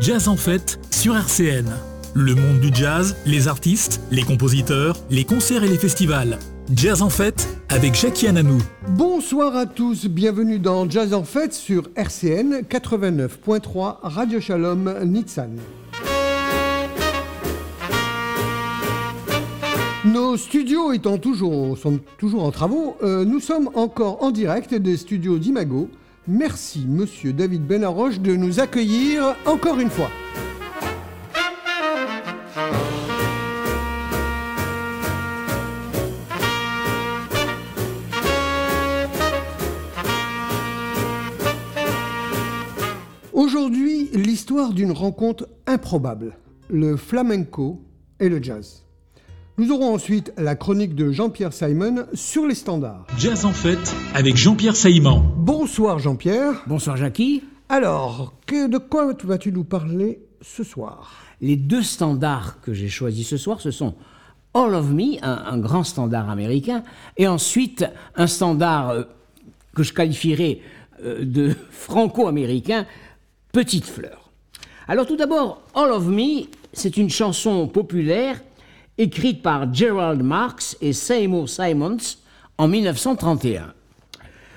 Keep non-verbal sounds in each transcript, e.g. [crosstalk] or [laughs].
Jazz en fête sur RCN. Le monde du jazz, les artistes, les compositeurs, les concerts et les festivals. Jazz en fête avec Jackie Ananou. Bonsoir à tous, bienvenue dans Jazz en fête sur RCN 89.3 Radio Shalom Nitsan. Nos studios étant toujours, sont toujours en travaux, euh, nous sommes encore en direct des studios d'Imago. Merci Monsieur David Benaroche de nous accueillir encore une fois. Aujourd'hui, l'histoire d'une rencontre improbable, le flamenco et le jazz. Nous aurons ensuite la chronique de Jean-Pierre Simon sur les standards. Jazz en fête avec Jean-Pierre Saïman. Bonsoir Jean-Pierre. Bonsoir Jackie. Alors, que, de quoi vas-tu nous parler ce soir? Les deux standards que j'ai choisis ce soir, ce sont All of Me, un, un grand standard américain, et ensuite un standard euh, que je qualifierais euh, de [laughs] franco-américain, Petite Fleur. Alors tout d'abord, All of Me, c'est une chanson populaire écrite par Gerald Marks et Seymour Simons en 1931.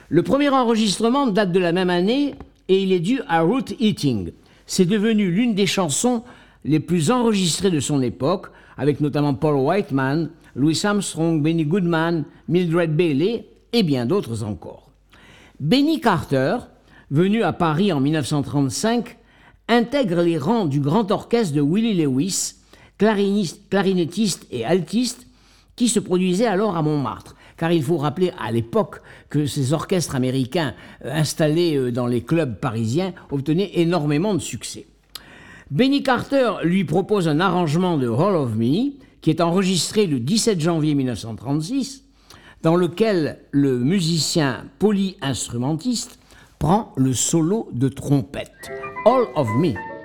Le premier enregistrement date de la même année et il est dû à Root Eating. C'est devenu l'une des chansons les plus enregistrées de son époque, avec notamment Paul Whiteman, Louis Armstrong, Benny Goodman, Mildred Bailey et bien d'autres encore. Benny Carter, venu à Paris en 1935, intègre les rangs du grand orchestre de Willie Lewis clarinettiste et altiste, qui se produisait alors à Montmartre. Car il faut rappeler à l'époque que ces orchestres américains euh, installés euh, dans les clubs parisiens obtenaient énormément de succès. Benny Carter lui propose un arrangement de Hall of Me, qui est enregistré le 17 janvier 1936, dans lequel le musicien polyinstrumentiste prend le solo de trompette. All of Me.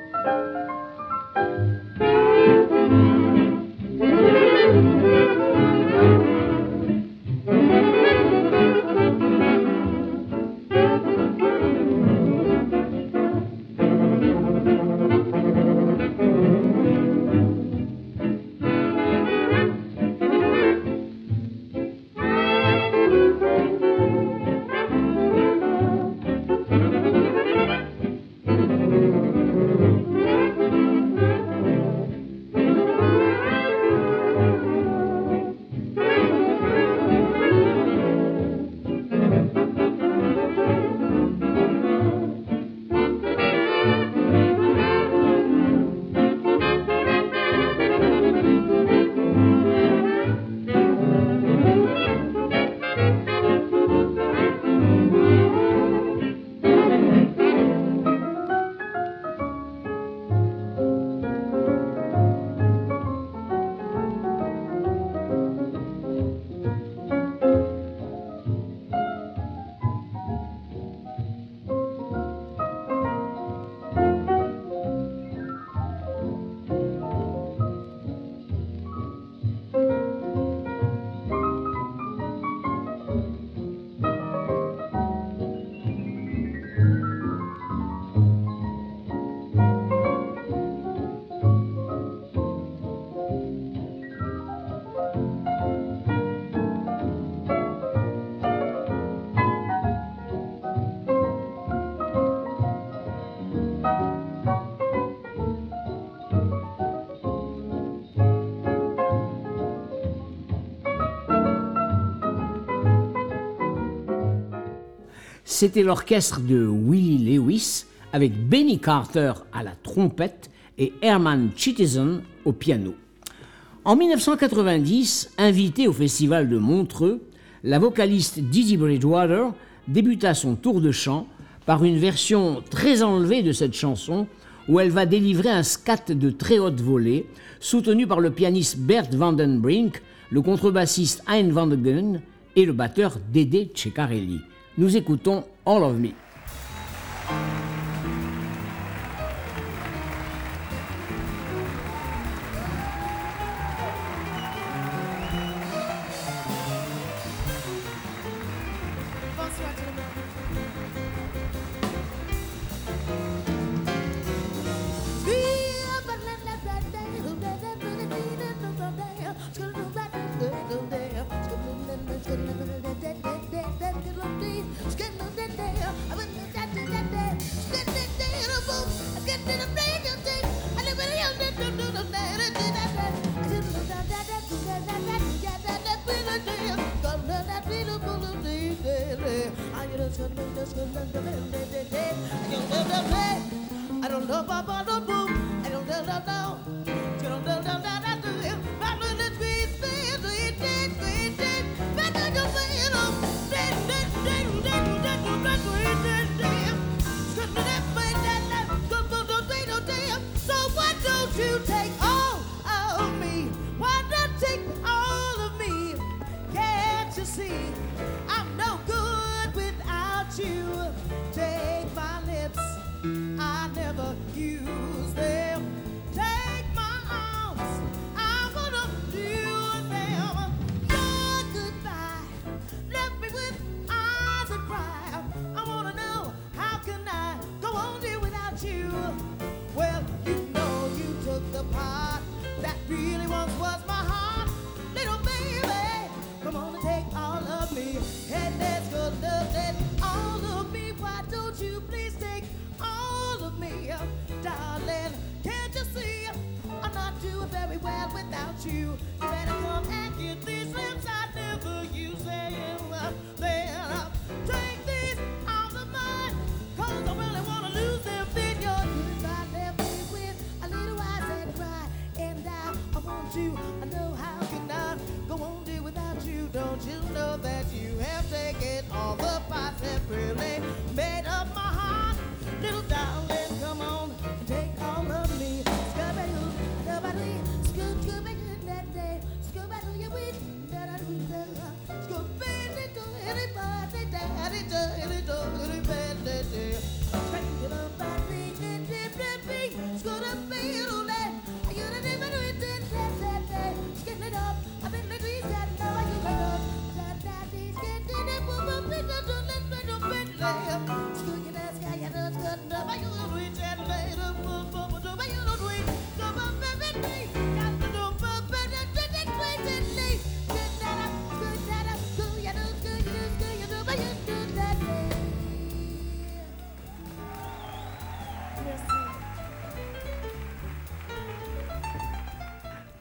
C'était l'orchestre de Willie Lewis avec Benny Carter à la trompette et Herman Chittison au piano. En 1990, invitée au festival de Montreux, la vocaliste Didi Bridgewater débuta son tour de chant par une version très enlevée de cette chanson où elle va délivrer un scat de très haute volée soutenu par le pianiste Bert Vandenbrink, le contrebassiste Hein Van de et le batteur Dédé Ceccarelli. Nous écoutons All of Me.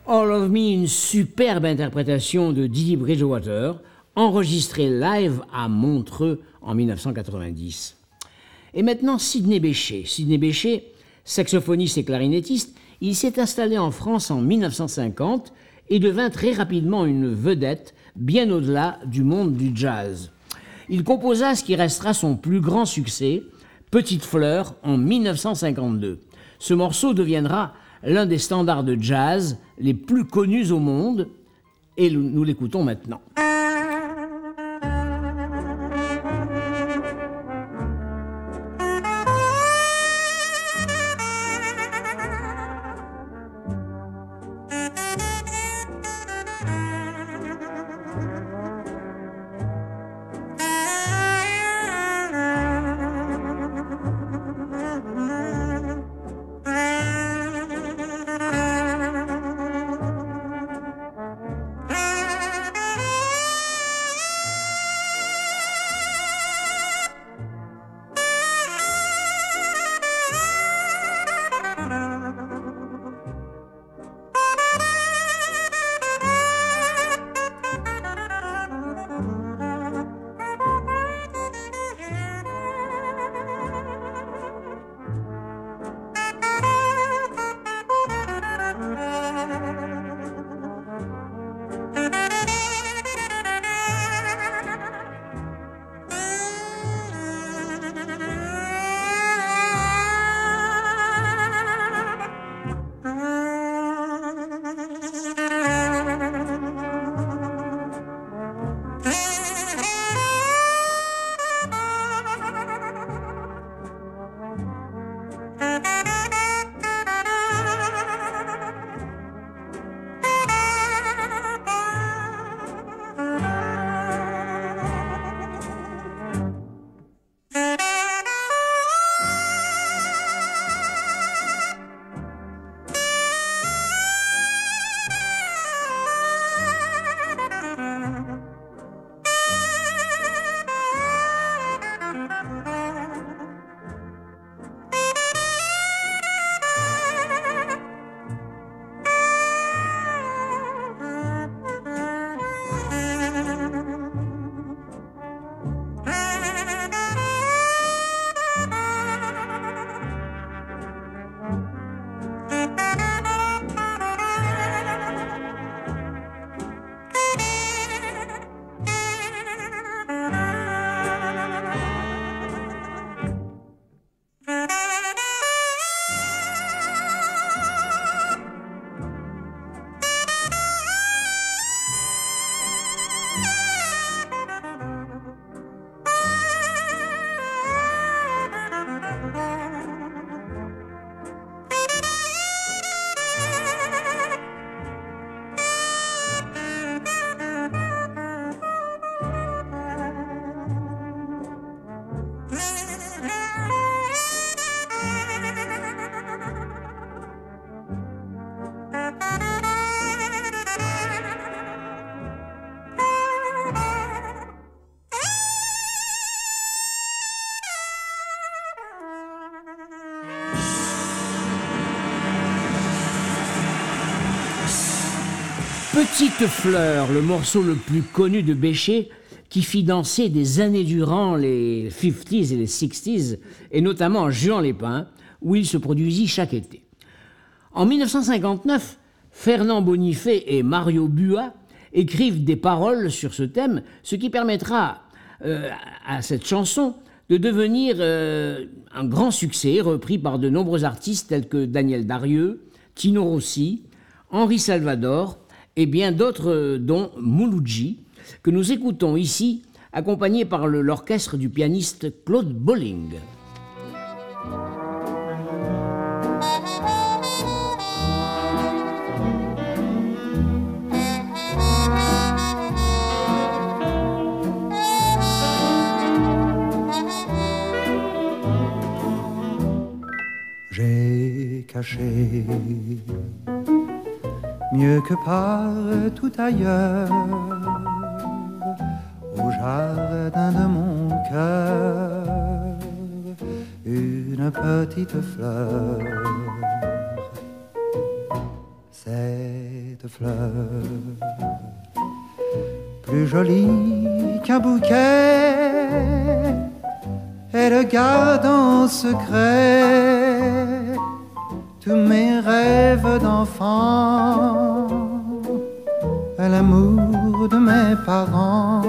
All of Me, une superbe interprétation de Didi Bridgewater, enregistrée live à Montreux en 1990. Et maintenant, Sidney Bechet. Sidney Bechet, saxophoniste et clarinettiste, il s'est installé en France en 1950 et devint très rapidement une vedette bien au-delà du monde du jazz. Il composa ce qui restera son plus grand succès, Petite fleur, en 1952. Ce morceau deviendra l'un des standards de jazz les plus connus au monde, et nous l'écoutons maintenant. Petite fleur, le morceau le plus connu de Bécher, qui fit danser des années durant les 50s et les 60s, et notamment en Juan les Pins, où il se produisit chaque été. En 1959, Fernand Bonifay et Mario Bua écrivent des paroles sur ce thème, ce qui permettra euh, à cette chanson de devenir euh, un grand succès, repris par de nombreux artistes tels que Daniel Darieux, Tino Rossi, Henri Salvador et bien d'autres, euh, dont Mouloudji, que nous écoutons ici, accompagné par l'orchestre du pianiste Claude Bolling. J'ai caché mieux que partout ailleurs au jardin de mon cœur une petite fleur. Cette fleur, plus jolie qu'un bouquet, elle garde en secret tous mes rêves d'enfant, l'amour de mes parents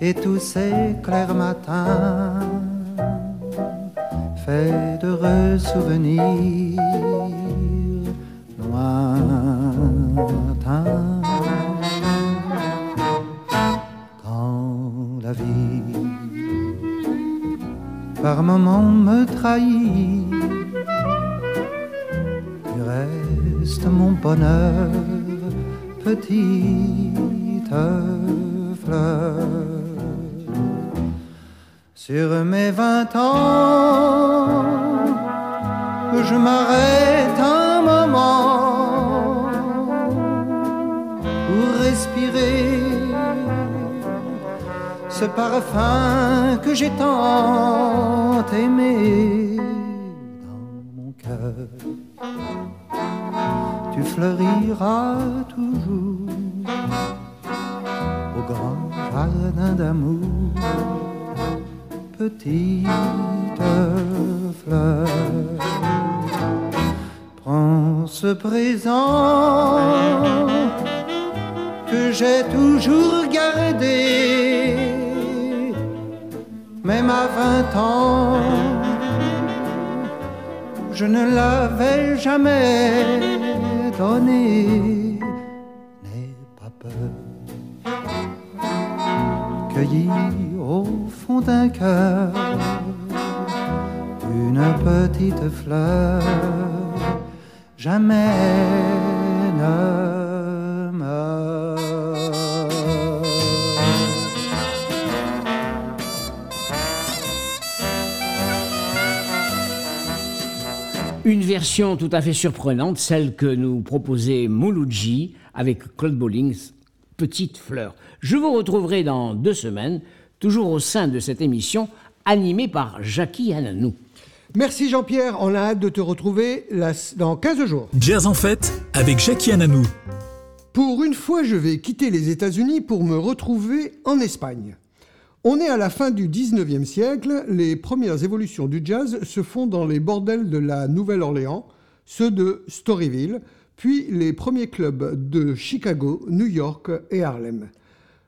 et tous ces clairs matins faits d'heureux souvenirs lointains. La vie par moments me trahit, bonheur, petite fleur. Sur mes vingt ans, je m'arrête un moment pour respirer ce parfum que j'ai tant aimé dans mon cœur. Tu fleuriras toujours au grand jardin d'amour, petite fleur. Prends ce présent que j'ai toujours gardé, même à vingt ans, je ne l'avais jamais donné. N'aie pas peur, cueillir au fond d'un cœur une petite fleur, jamais ne Une version tout à fait surprenante, celle que nous proposait Mouloudji avec Claude Bollings, Petite Fleur. Je vous retrouverai dans deux semaines, toujours au sein de cette émission, animée par Jackie Ananou. Merci Jean-Pierre, on a hâte de te retrouver la- dans 15 jours. Jazz en fête avec Jackie Ananou. Pour une fois, je vais quitter les États-Unis pour me retrouver en Espagne. On est à la fin du 19e siècle, les premières évolutions du jazz se font dans les bordels de la Nouvelle-Orléans, ceux de Storyville, puis les premiers clubs de Chicago, New York et Harlem.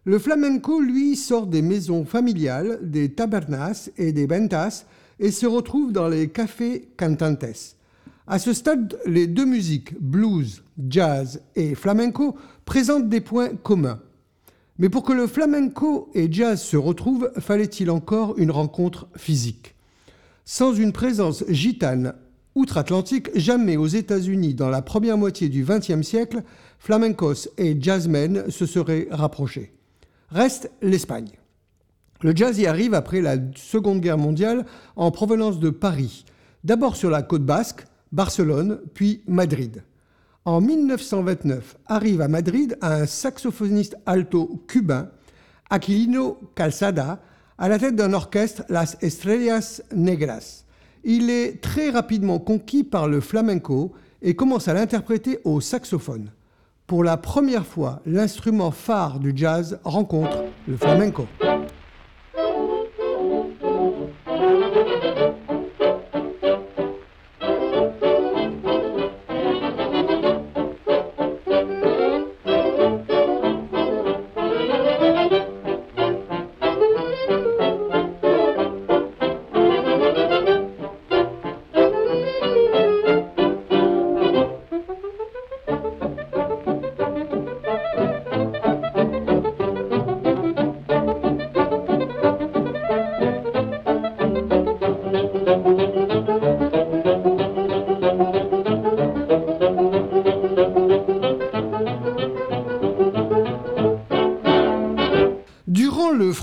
Le flamenco, lui, sort des maisons familiales, des tabernas et des ventas et se retrouve dans les cafés cantantes. À ce stade, les deux musiques, blues, jazz et flamenco, présentent des points communs. Mais pour que le flamenco et jazz se retrouvent, fallait-il encore une rencontre physique? Sans une présence gitane outre-Atlantique, jamais aux États-Unis, dans la première moitié du XXe siècle, flamencos et jazzmen se seraient rapprochés. Reste l'Espagne. Le jazz y arrive après la Seconde Guerre mondiale en provenance de Paris, d'abord sur la côte basque, Barcelone, puis Madrid. En 1929, arrive à Madrid un saxophoniste alto cubain, Aquilino Calzada, à la tête d'un orchestre Las Estrellas Negras. Il est très rapidement conquis par le flamenco et commence à l'interpréter au saxophone. Pour la première fois, l'instrument phare du jazz rencontre le flamenco.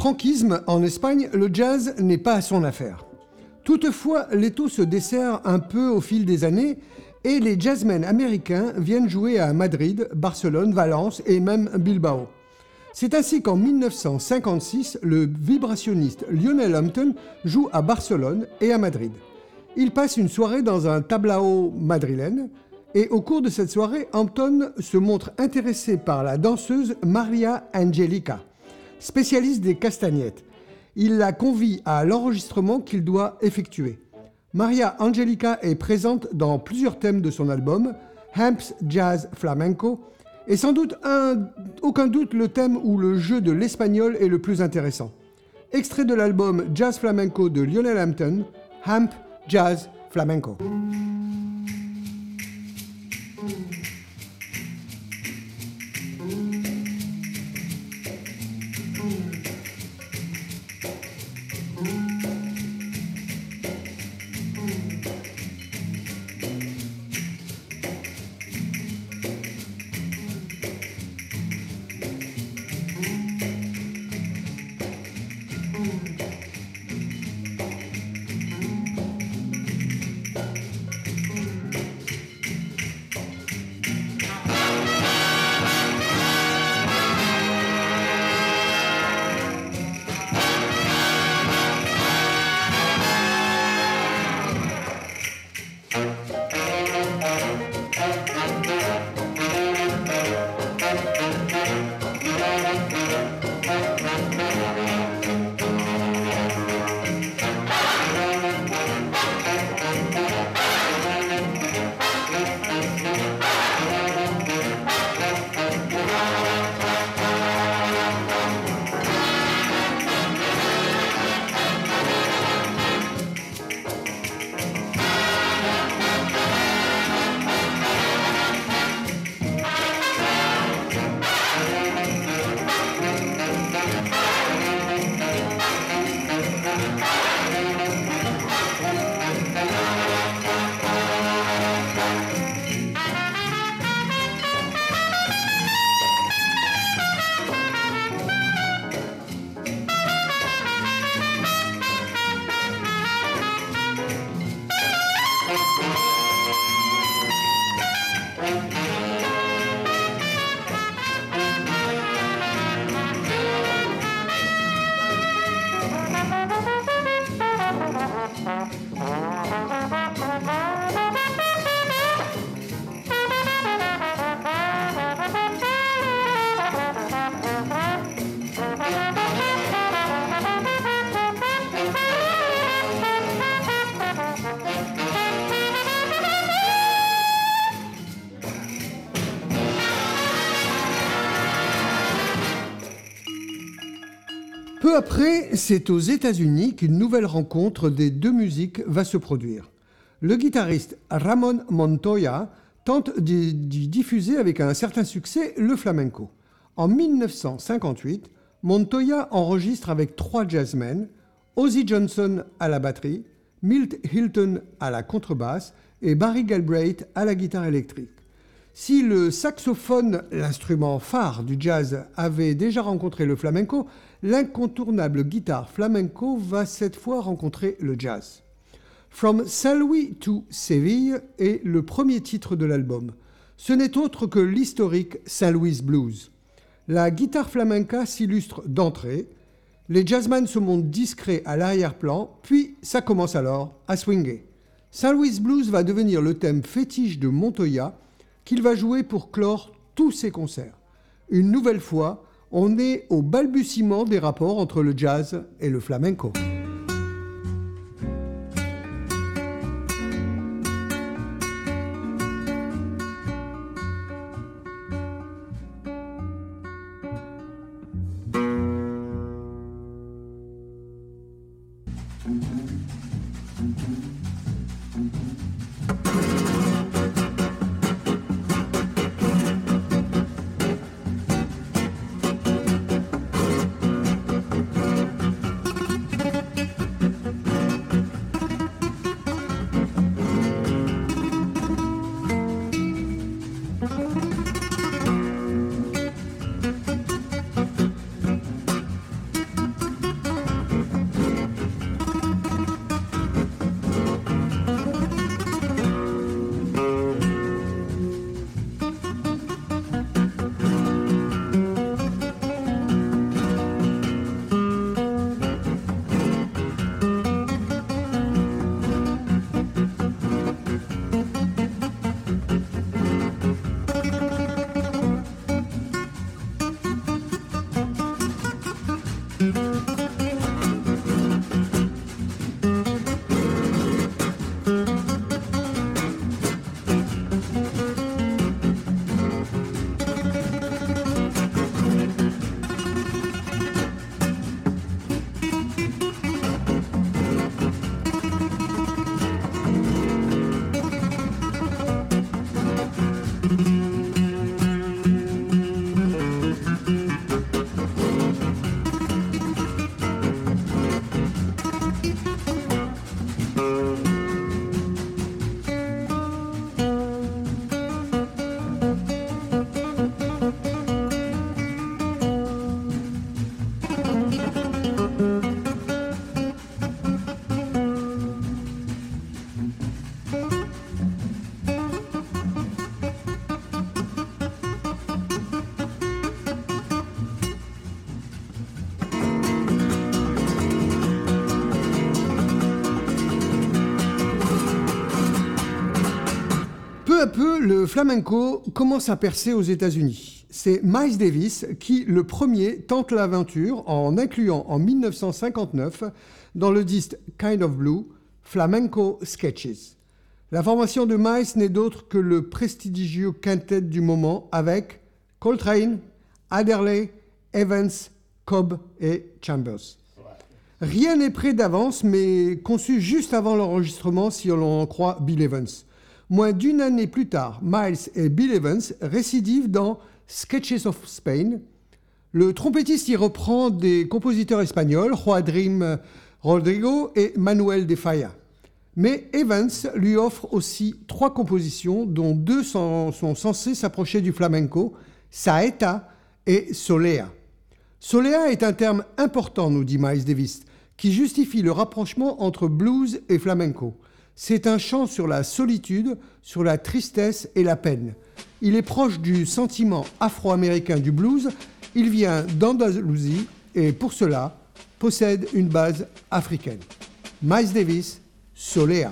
Franquisme en Espagne, le jazz n'est pas son affaire. Toutefois, l'étau se dessert un peu au fil des années et les jazzmen américains viennent jouer à Madrid, Barcelone, Valence et même Bilbao. C'est ainsi qu'en 1956, le vibrationniste Lionel Hampton joue à Barcelone et à Madrid. Il passe une soirée dans un tablao madrilène et au cours de cette soirée, Hampton se montre intéressé par la danseuse Maria Angelica, spécialiste des castagnettes. Il la convie à l'enregistrement qu'il doit effectuer. Maria Angelica est présente dans plusieurs thèmes de son album, Hamps Jazz Flamenco, et sans doute un- aucun doute le thème où le jeu de l'espagnol est le plus intéressant. Extrait de l'album Jazz Flamenco de Lionel Hampton, Hamp Jazz Flamenco. Après, c'est aux États-Unis qu'une nouvelle rencontre des deux musiques va se produire. Le guitariste Ramon Montoya tente d'y diffuser avec un certain succès le flamenco. En 1958, Montoya enregistre avec trois jazzmen, Ozzy Johnson à la batterie, Milt Hilton à la contrebasse et Barry Galbraith à la guitare électrique. Si le saxophone, l'instrument phare du jazz, avait déjà rencontré le flamenco, l'incontournable guitare flamenco va cette fois rencontrer le jazz. From Salwi to Seville est le premier titre de l'album. Ce n'est autre que l'historique Saint Louis Blues. La guitare flamenca s'illustre d'entrée, les jazzmen se montrent discrets à l'arrière-plan, puis ça commence alors à swinger. Saint Louis Blues va devenir le thème fétiche de Montoya, qu'il va jouer pour clore tous ses concerts. Une nouvelle fois, on est au balbutiement des rapports entre le jazz et le flamenco. À peu, le flamenco commence à percer aux États-Unis. C'est Miles Davis qui, le premier, tente l'aventure en incluant en 1959 dans le disque Kind of Blue Flamenco Sketches. La formation de Miles n'est d'autre que le prestigieux quintet du moment avec Coltrane, Adderley, Evans, Cobb et Chambers. Rien n'est prêt d'avance, mais conçu juste avant l'enregistrement si l'on en croit Bill Evans. Moins d'une année plus tard, Miles et Bill Evans récidivent dans Sketches of Spain. Le trompettiste y reprend des compositeurs espagnols, Joadrim Rodrigo et Manuel de Falla. Mais Evans lui offre aussi trois compositions, dont deux sont, sont censées s'approcher du flamenco, Saeta et Solea. Solea est un terme important, nous dit Miles Davis, qui justifie le rapprochement entre blues et flamenco. C'est un chant sur la solitude, sur la tristesse et la peine. Il est proche du sentiment afro-américain du blues. Il vient d'Andalousie et pour cela possède une base africaine. Miles Davis, Solea.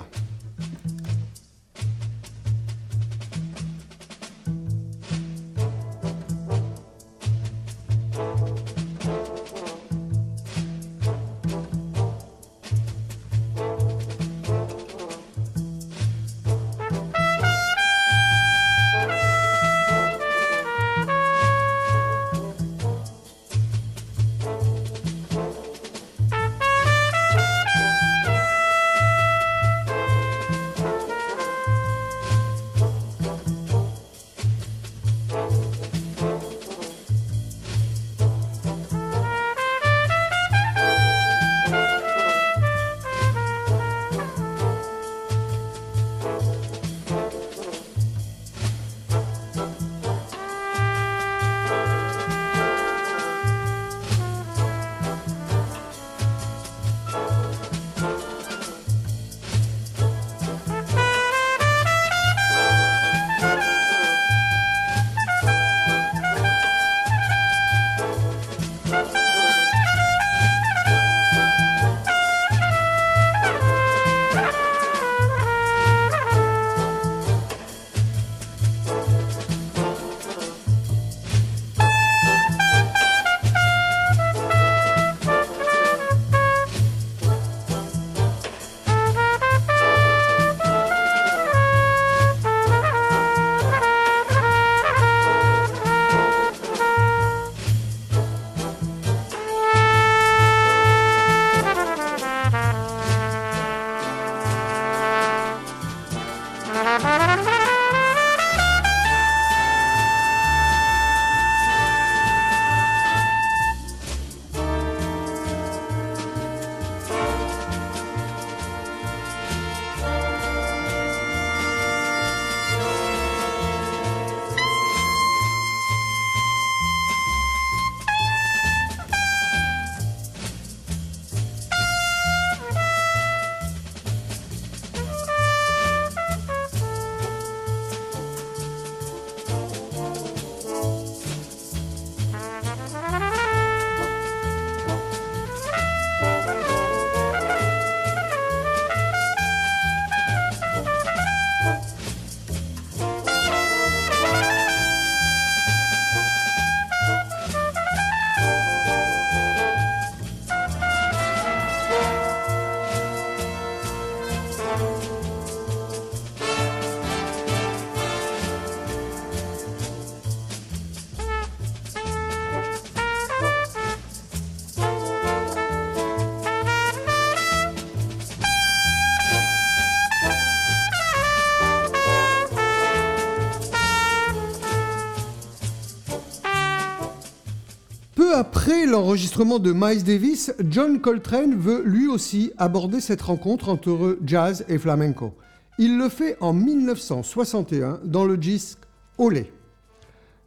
L'enregistrement de Miles Davis, John Coltrane veut lui aussi aborder cette rencontre entre jazz et flamenco. Il le fait en 1961 dans le disque Olé.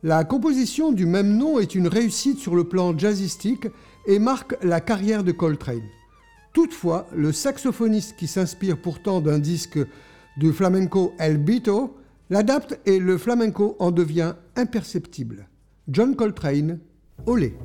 La composition du même nom est une réussite sur le plan jazzistique et marque la carrière de Coltrane. Toutefois, le saxophoniste qui s'inspire pourtant d'un disque du flamenco El Bito l'adapte et le flamenco en devient imperceptible. John Coltrane, Olé.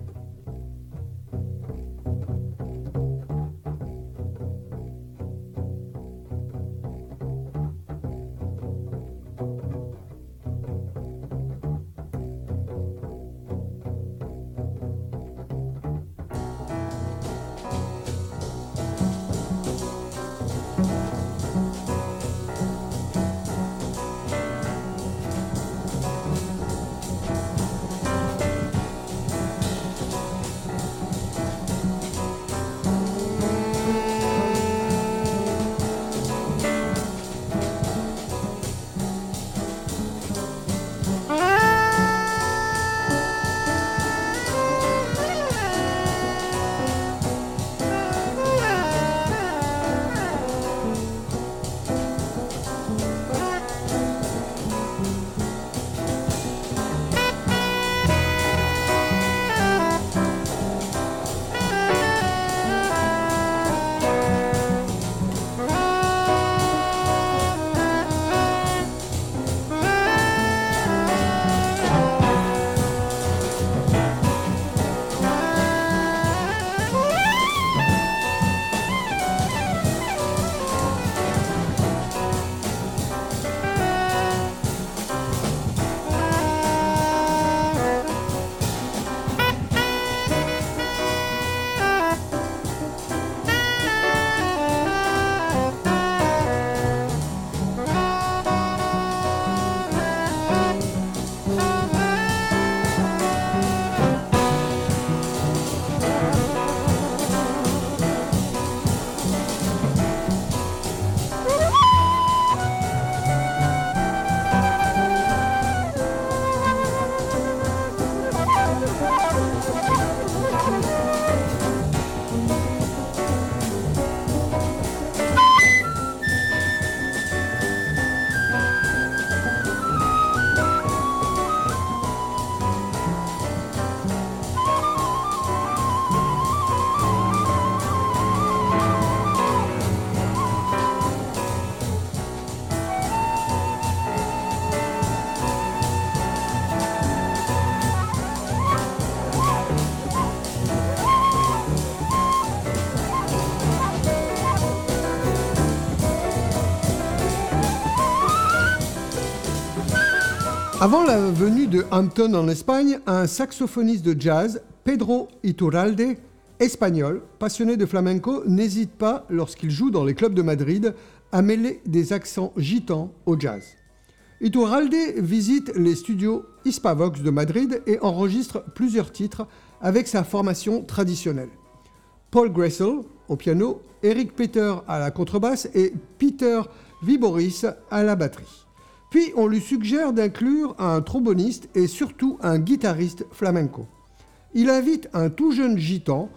Avant la venue de Hampton en Espagne, un saxophoniste de jazz, Pedro Iturralde, espagnol, passionné de flamenco, n'hésite pas, lorsqu'il joue dans les clubs de Madrid, à mêler des accents gitans au jazz. Iturralde visite les studios Hispavox de Madrid et enregistre plusieurs titres avec sa formation traditionnelle. Paul Gressel au piano, Eric Peter à la contrebasse et Peter Viboris à la batterie. Puis on lui suggère d'inclure un tromboniste et surtout un guitariste flamenco. Il invite un tout jeune gitan,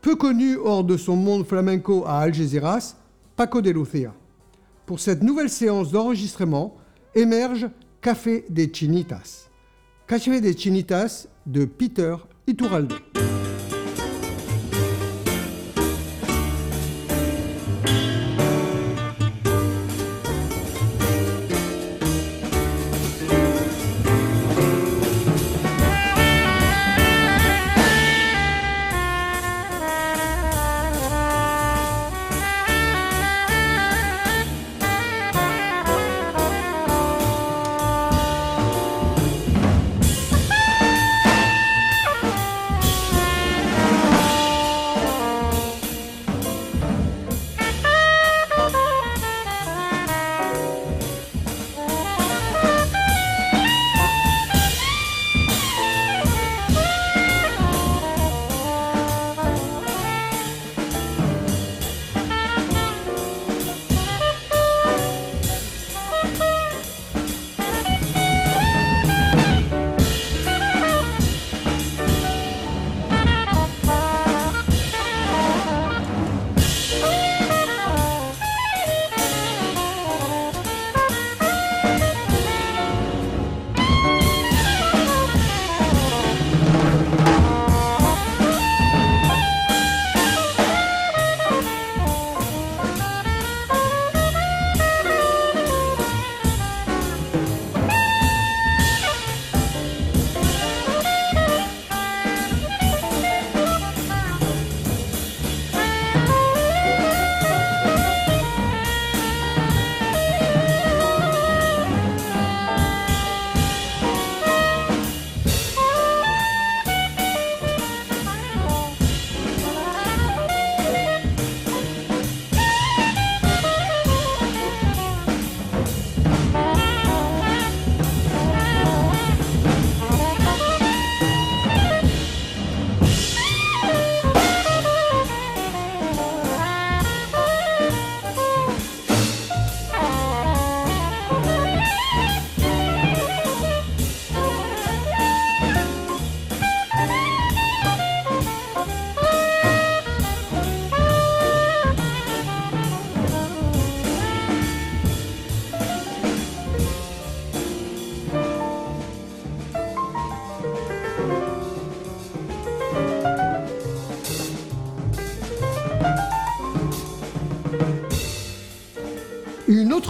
peu connu hors de son monde flamenco à Algeciras, Paco de Lucia. Pour cette nouvelle séance d'enregistrement émerge Café des Chinitas. Café des Chinitas de Peter Iturralde.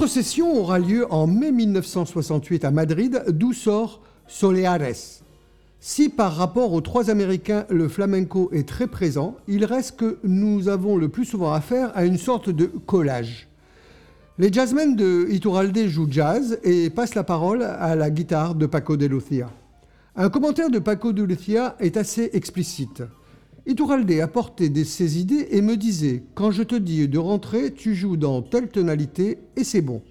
L'autre session aura lieu en mai 1968 à Madrid, d'où sort Soleares. Si par rapport aux trois Américains, le flamenco est très présent, il reste que nous avons le plus souvent affaire à une sorte de collage. Les jazzmen de Iturralde jouent jazz et passent la parole à la guitare de Paco de Lucia. Un commentaire de Paco de Lucia est assez explicite. Iturralde apportait des, ses idées et me disait Quand je te dis de rentrer, tu joues dans telle tonalité et c'est bon.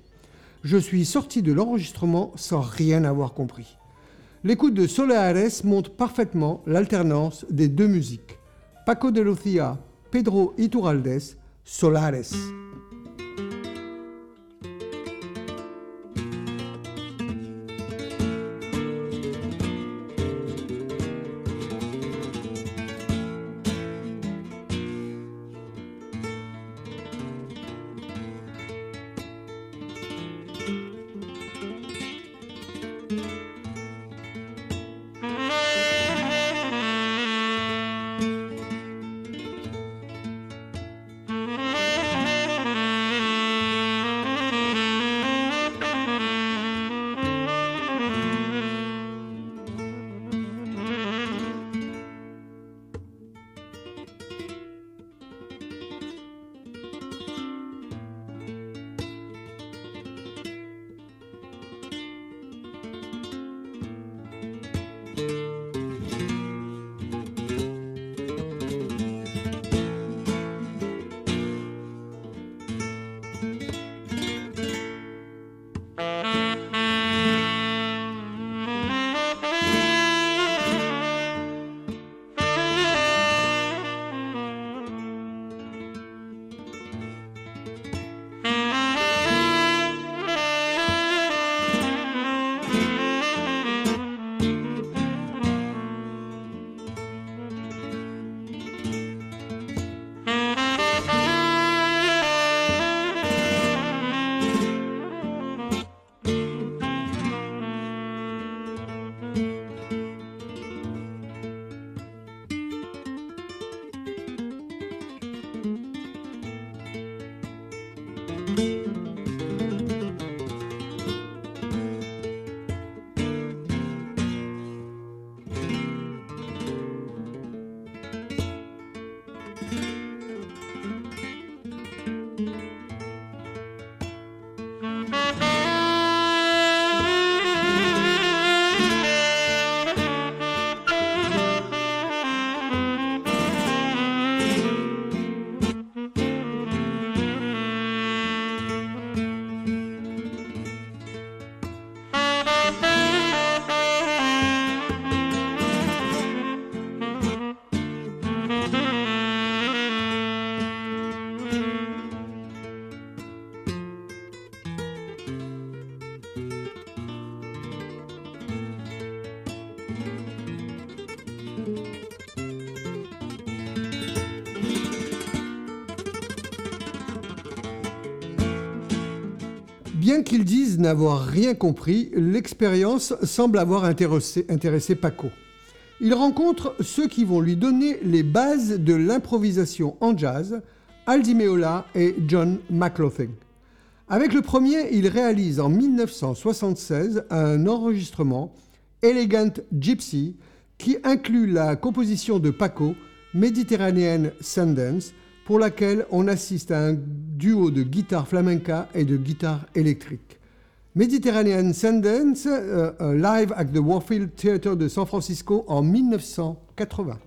Je suis sorti de l'enregistrement sans rien avoir compris. L'écoute de Solares montre parfaitement l'alternance des deux musiques. Paco de Lucia, Pedro Iturraldes, Solares. Qu'ils disent n'avoir rien compris, l'expérience semble avoir intéressé, Paco. Il rencontre ceux qui vont lui donner les bases de l'improvisation en jazz, Aldi Meola et John McLaughlin. Avec le premier, il réalise en 1976 un enregistrement, Elegant Gypsy, qui inclut la composition de Paco, Mediterranean Sundance, pour laquelle on assiste à un duo de guitare flamenca et de guitare électrique. Mediterranean Sundance, euh, un live at the Warfield Theatre de San Francisco en 1980.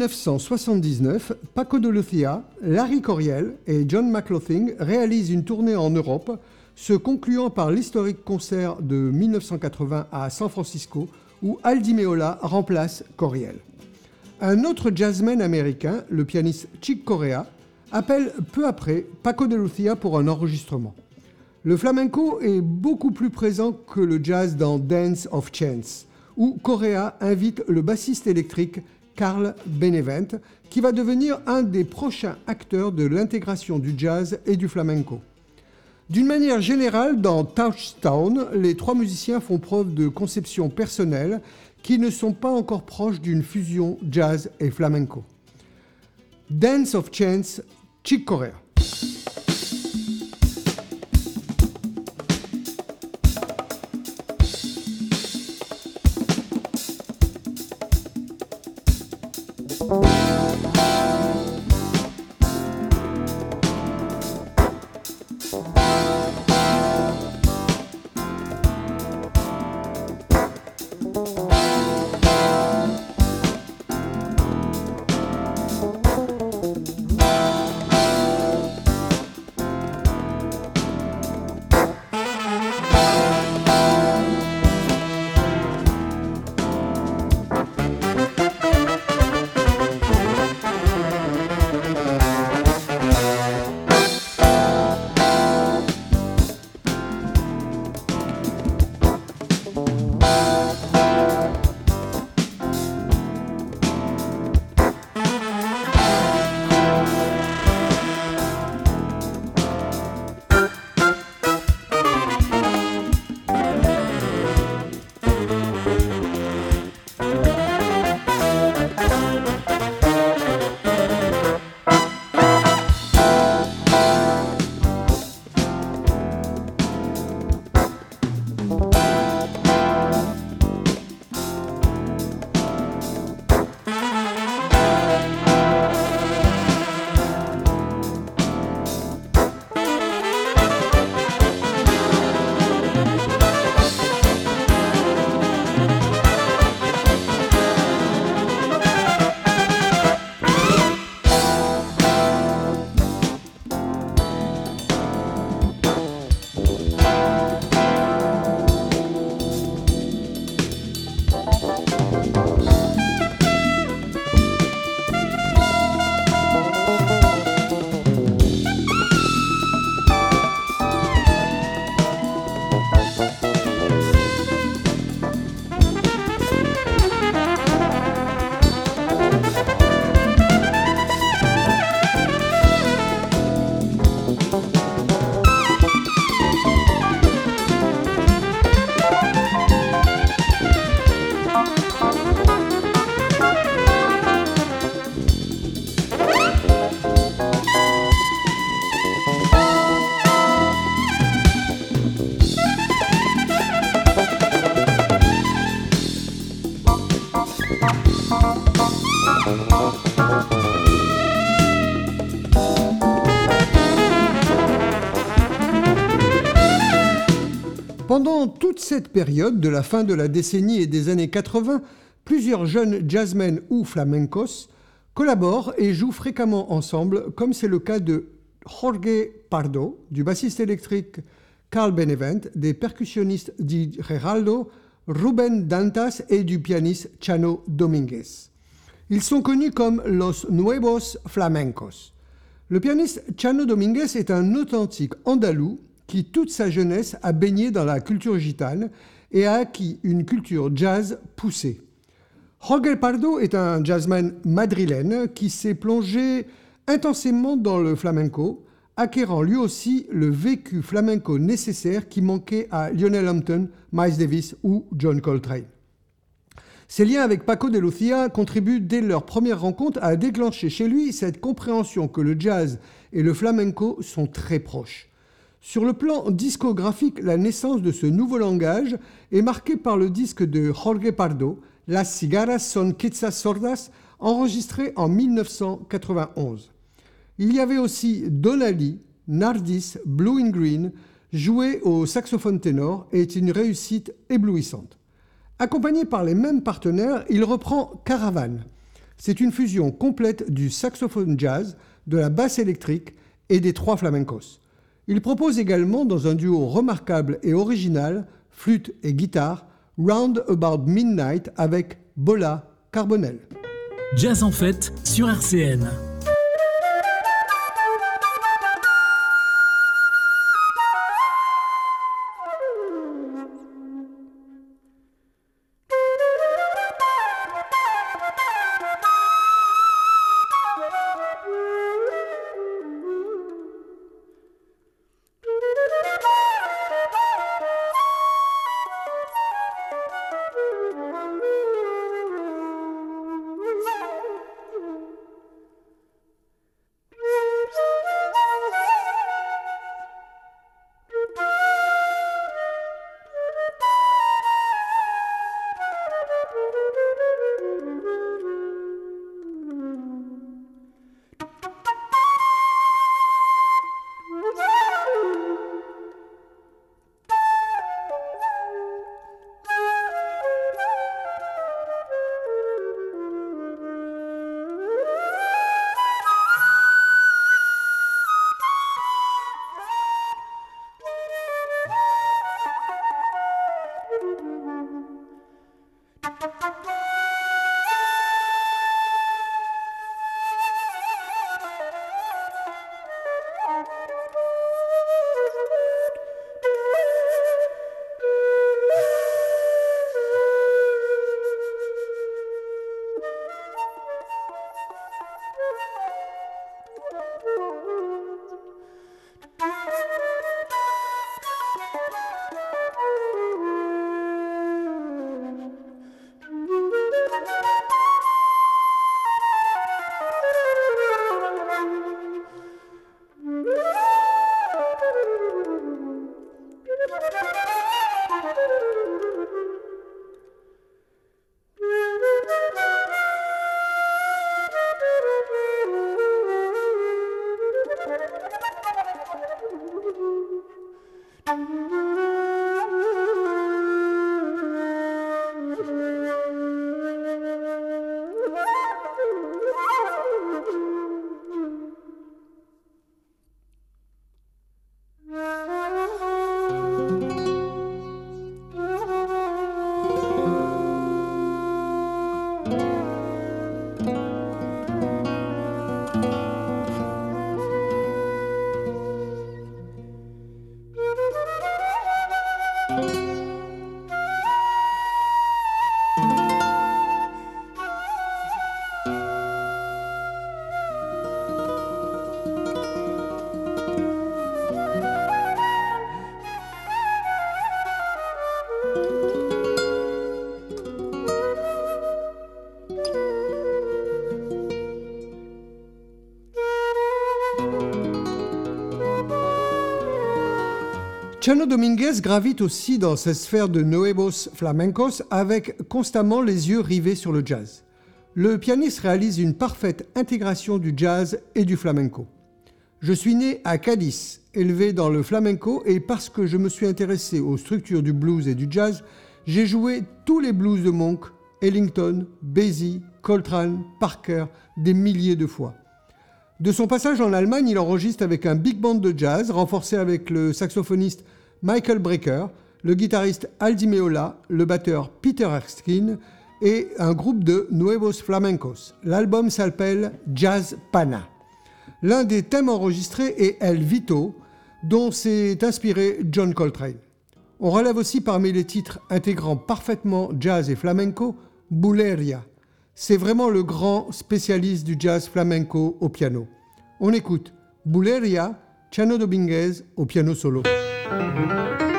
1979, Paco de Lucia, Larry Coriel et John McLaughlin réalisent une tournée en Europe, se concluant par l'historique concert de 1980 à San Francisco, où Aldi Meola remplace Coriel. Un autre jazzman américain, le pianiste Chick Corea, appelle peu après Paco de Lucia pour un enregistrement. Le flamenco est beaucoup plus présent que le jazz dans Dance of Chance, où Corea invite le bassiste électrique Carl Benevent, qui va devenir un des prochains acteurs de l'intégration du jazz et du flamenco. D'une manière générale, dans Touchdown, les trois musiciens font preuve de conception personnelle qui ne sont pas encore proches d'une fusion jazz et flamenco. Dance of Chance, Chick Corea. Cette période, de la fin de la décennie et des années 80, plusieurs jeunes jazzmen ou flamencos collaborent et jouent fréquemment ensemble, comme c'est le cas de Jorge Pardo, du bassiste électrique Carl Benevent, des percussionnistes Di Geraldo, Ruben Dantas et du pianiste Chano Dominguez. Ils sont connus comme Los Nuevos Flamencos. Le pianiste Chano Dominguez est un authentique andalou qui toute sa jeunesse a baigné dans la culture gitane et a acquis une culture jazz poussée. Jorge Pardo est un jazzman madrilène qui s'est plongé intensément dans le flamenco, acquérant lui aussi le vécu flamenco nécessaire qui manquait à Lionel Hampton, Miles Davis ou John Coltrane. Ses liens avec Paco de Lucia contribuent dès leur première rencontre à déclencher chez lui cette compréhension que le jazz et le flamenco sont très proches. Sur le plan discographique, la naissance de ce nouveau langage est marquée par le disque de Jorge Pardo, Las cigarras son quizás sordas, enregistré en 1991. Il y avait aussi Donali, Nardis, Blue in Green, joué au saxophone ténor et est une réussite éblouissante. Accompagné par les mêmes partenaires, il reprend Caravane. C'est une fusion complète du saxophone jazz, de la basse électrique et des trois flamencos. Il propose également, dans un duo remarquable et original, flûte et guitare, Round About Midnight avec Bola Carbonel. Jazz en fête sur RCN. Chano Dominguez gravite aussi dans cette sphère de nuevos flamencos avec constamment les yeux rivés sur le jazz. Le pianiste réalise une parfaite intégration du jazz et du flamenco. Je suis né à Cadiz, élevé dans le flamenco et parce que je me suis intéressé aux structures du blues et du jazz, j'ai joué tous les blues de Monk, Ellington, Basie, Coltrane, Parker des milliers de fois. De son passage en Allemagne, il enregistre avec un big band de jazz, renforcé avec le saxophoniste Michael Brecker, le guitariste Aldi Meola, le batteur Peter Erskine et un groupe de Nuevos Flamencos. L'album s'appelle Jazz Pana. L'un des thèmes enregistrés est El Vito, dont s'est inspiré John Coltrane. On relève aussi parmi les titres intégrant parfaitement jazz et flamenco, Buleria, c'est vraiment le grand spécialiste du jazz flamenco au piano. On écoute Buleria, Chano Dominguez au piano solo. Mm-hmm.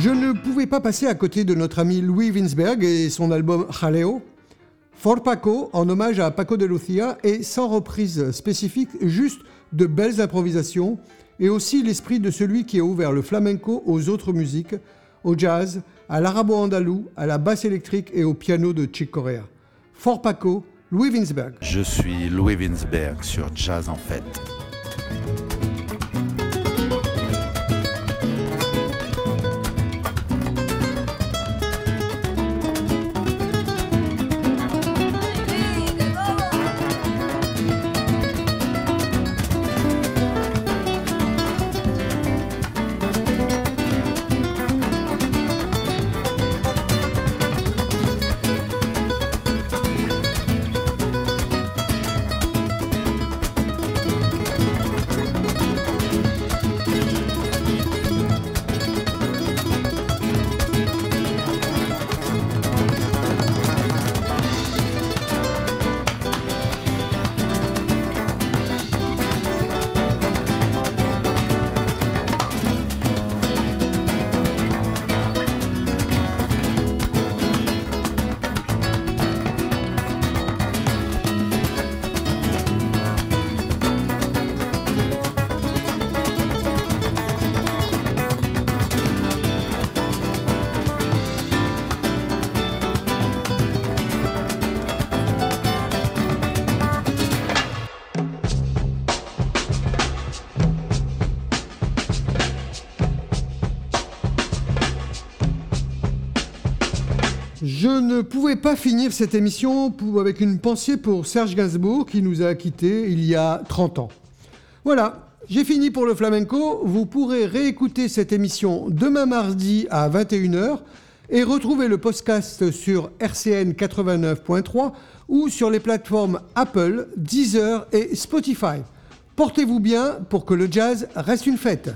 Je ne pouvais pas passer à côté de notre ami Louis Winsberg et son album Jaleo. For Paco, en hommage à Paco de Lucia, et sans reprise spécifique, juste de belles improvisations, et aussi l'esprit de celui qui a ouvert le flamenco aux autres musiques, au jazz, à l'arabo-andalou, à la basse électrique et au piano de Chick Corea. For Paco, Louis Winsberg. Je suis Louis Winsberg sur Jazz en fait. Je ne pouvais pas finir cette émission avec une pensée pour Serge Gainsbourg qui nous a quittés il y a 30 ans. Voilà, j'ai fini pour le flamenco. Vous pourrez réécouter cette émission demain mardi à 21h et retrouver le podcast sur RCN 89.3 ou sur les plateformes Apple, Deezer et Spotify. Portez-vous bien pour que le jazz reste une fête.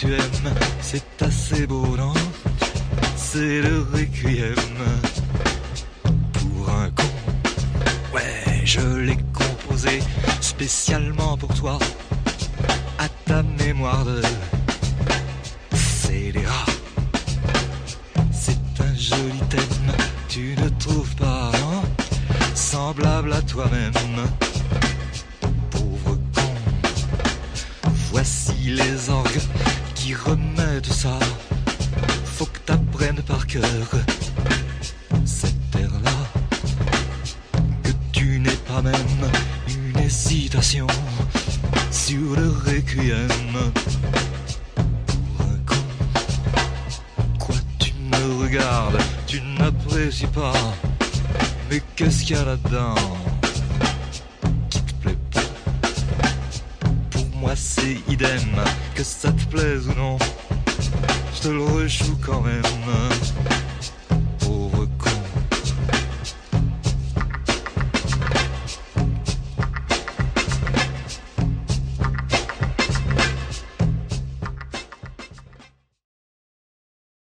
Tu aimes, Saradão.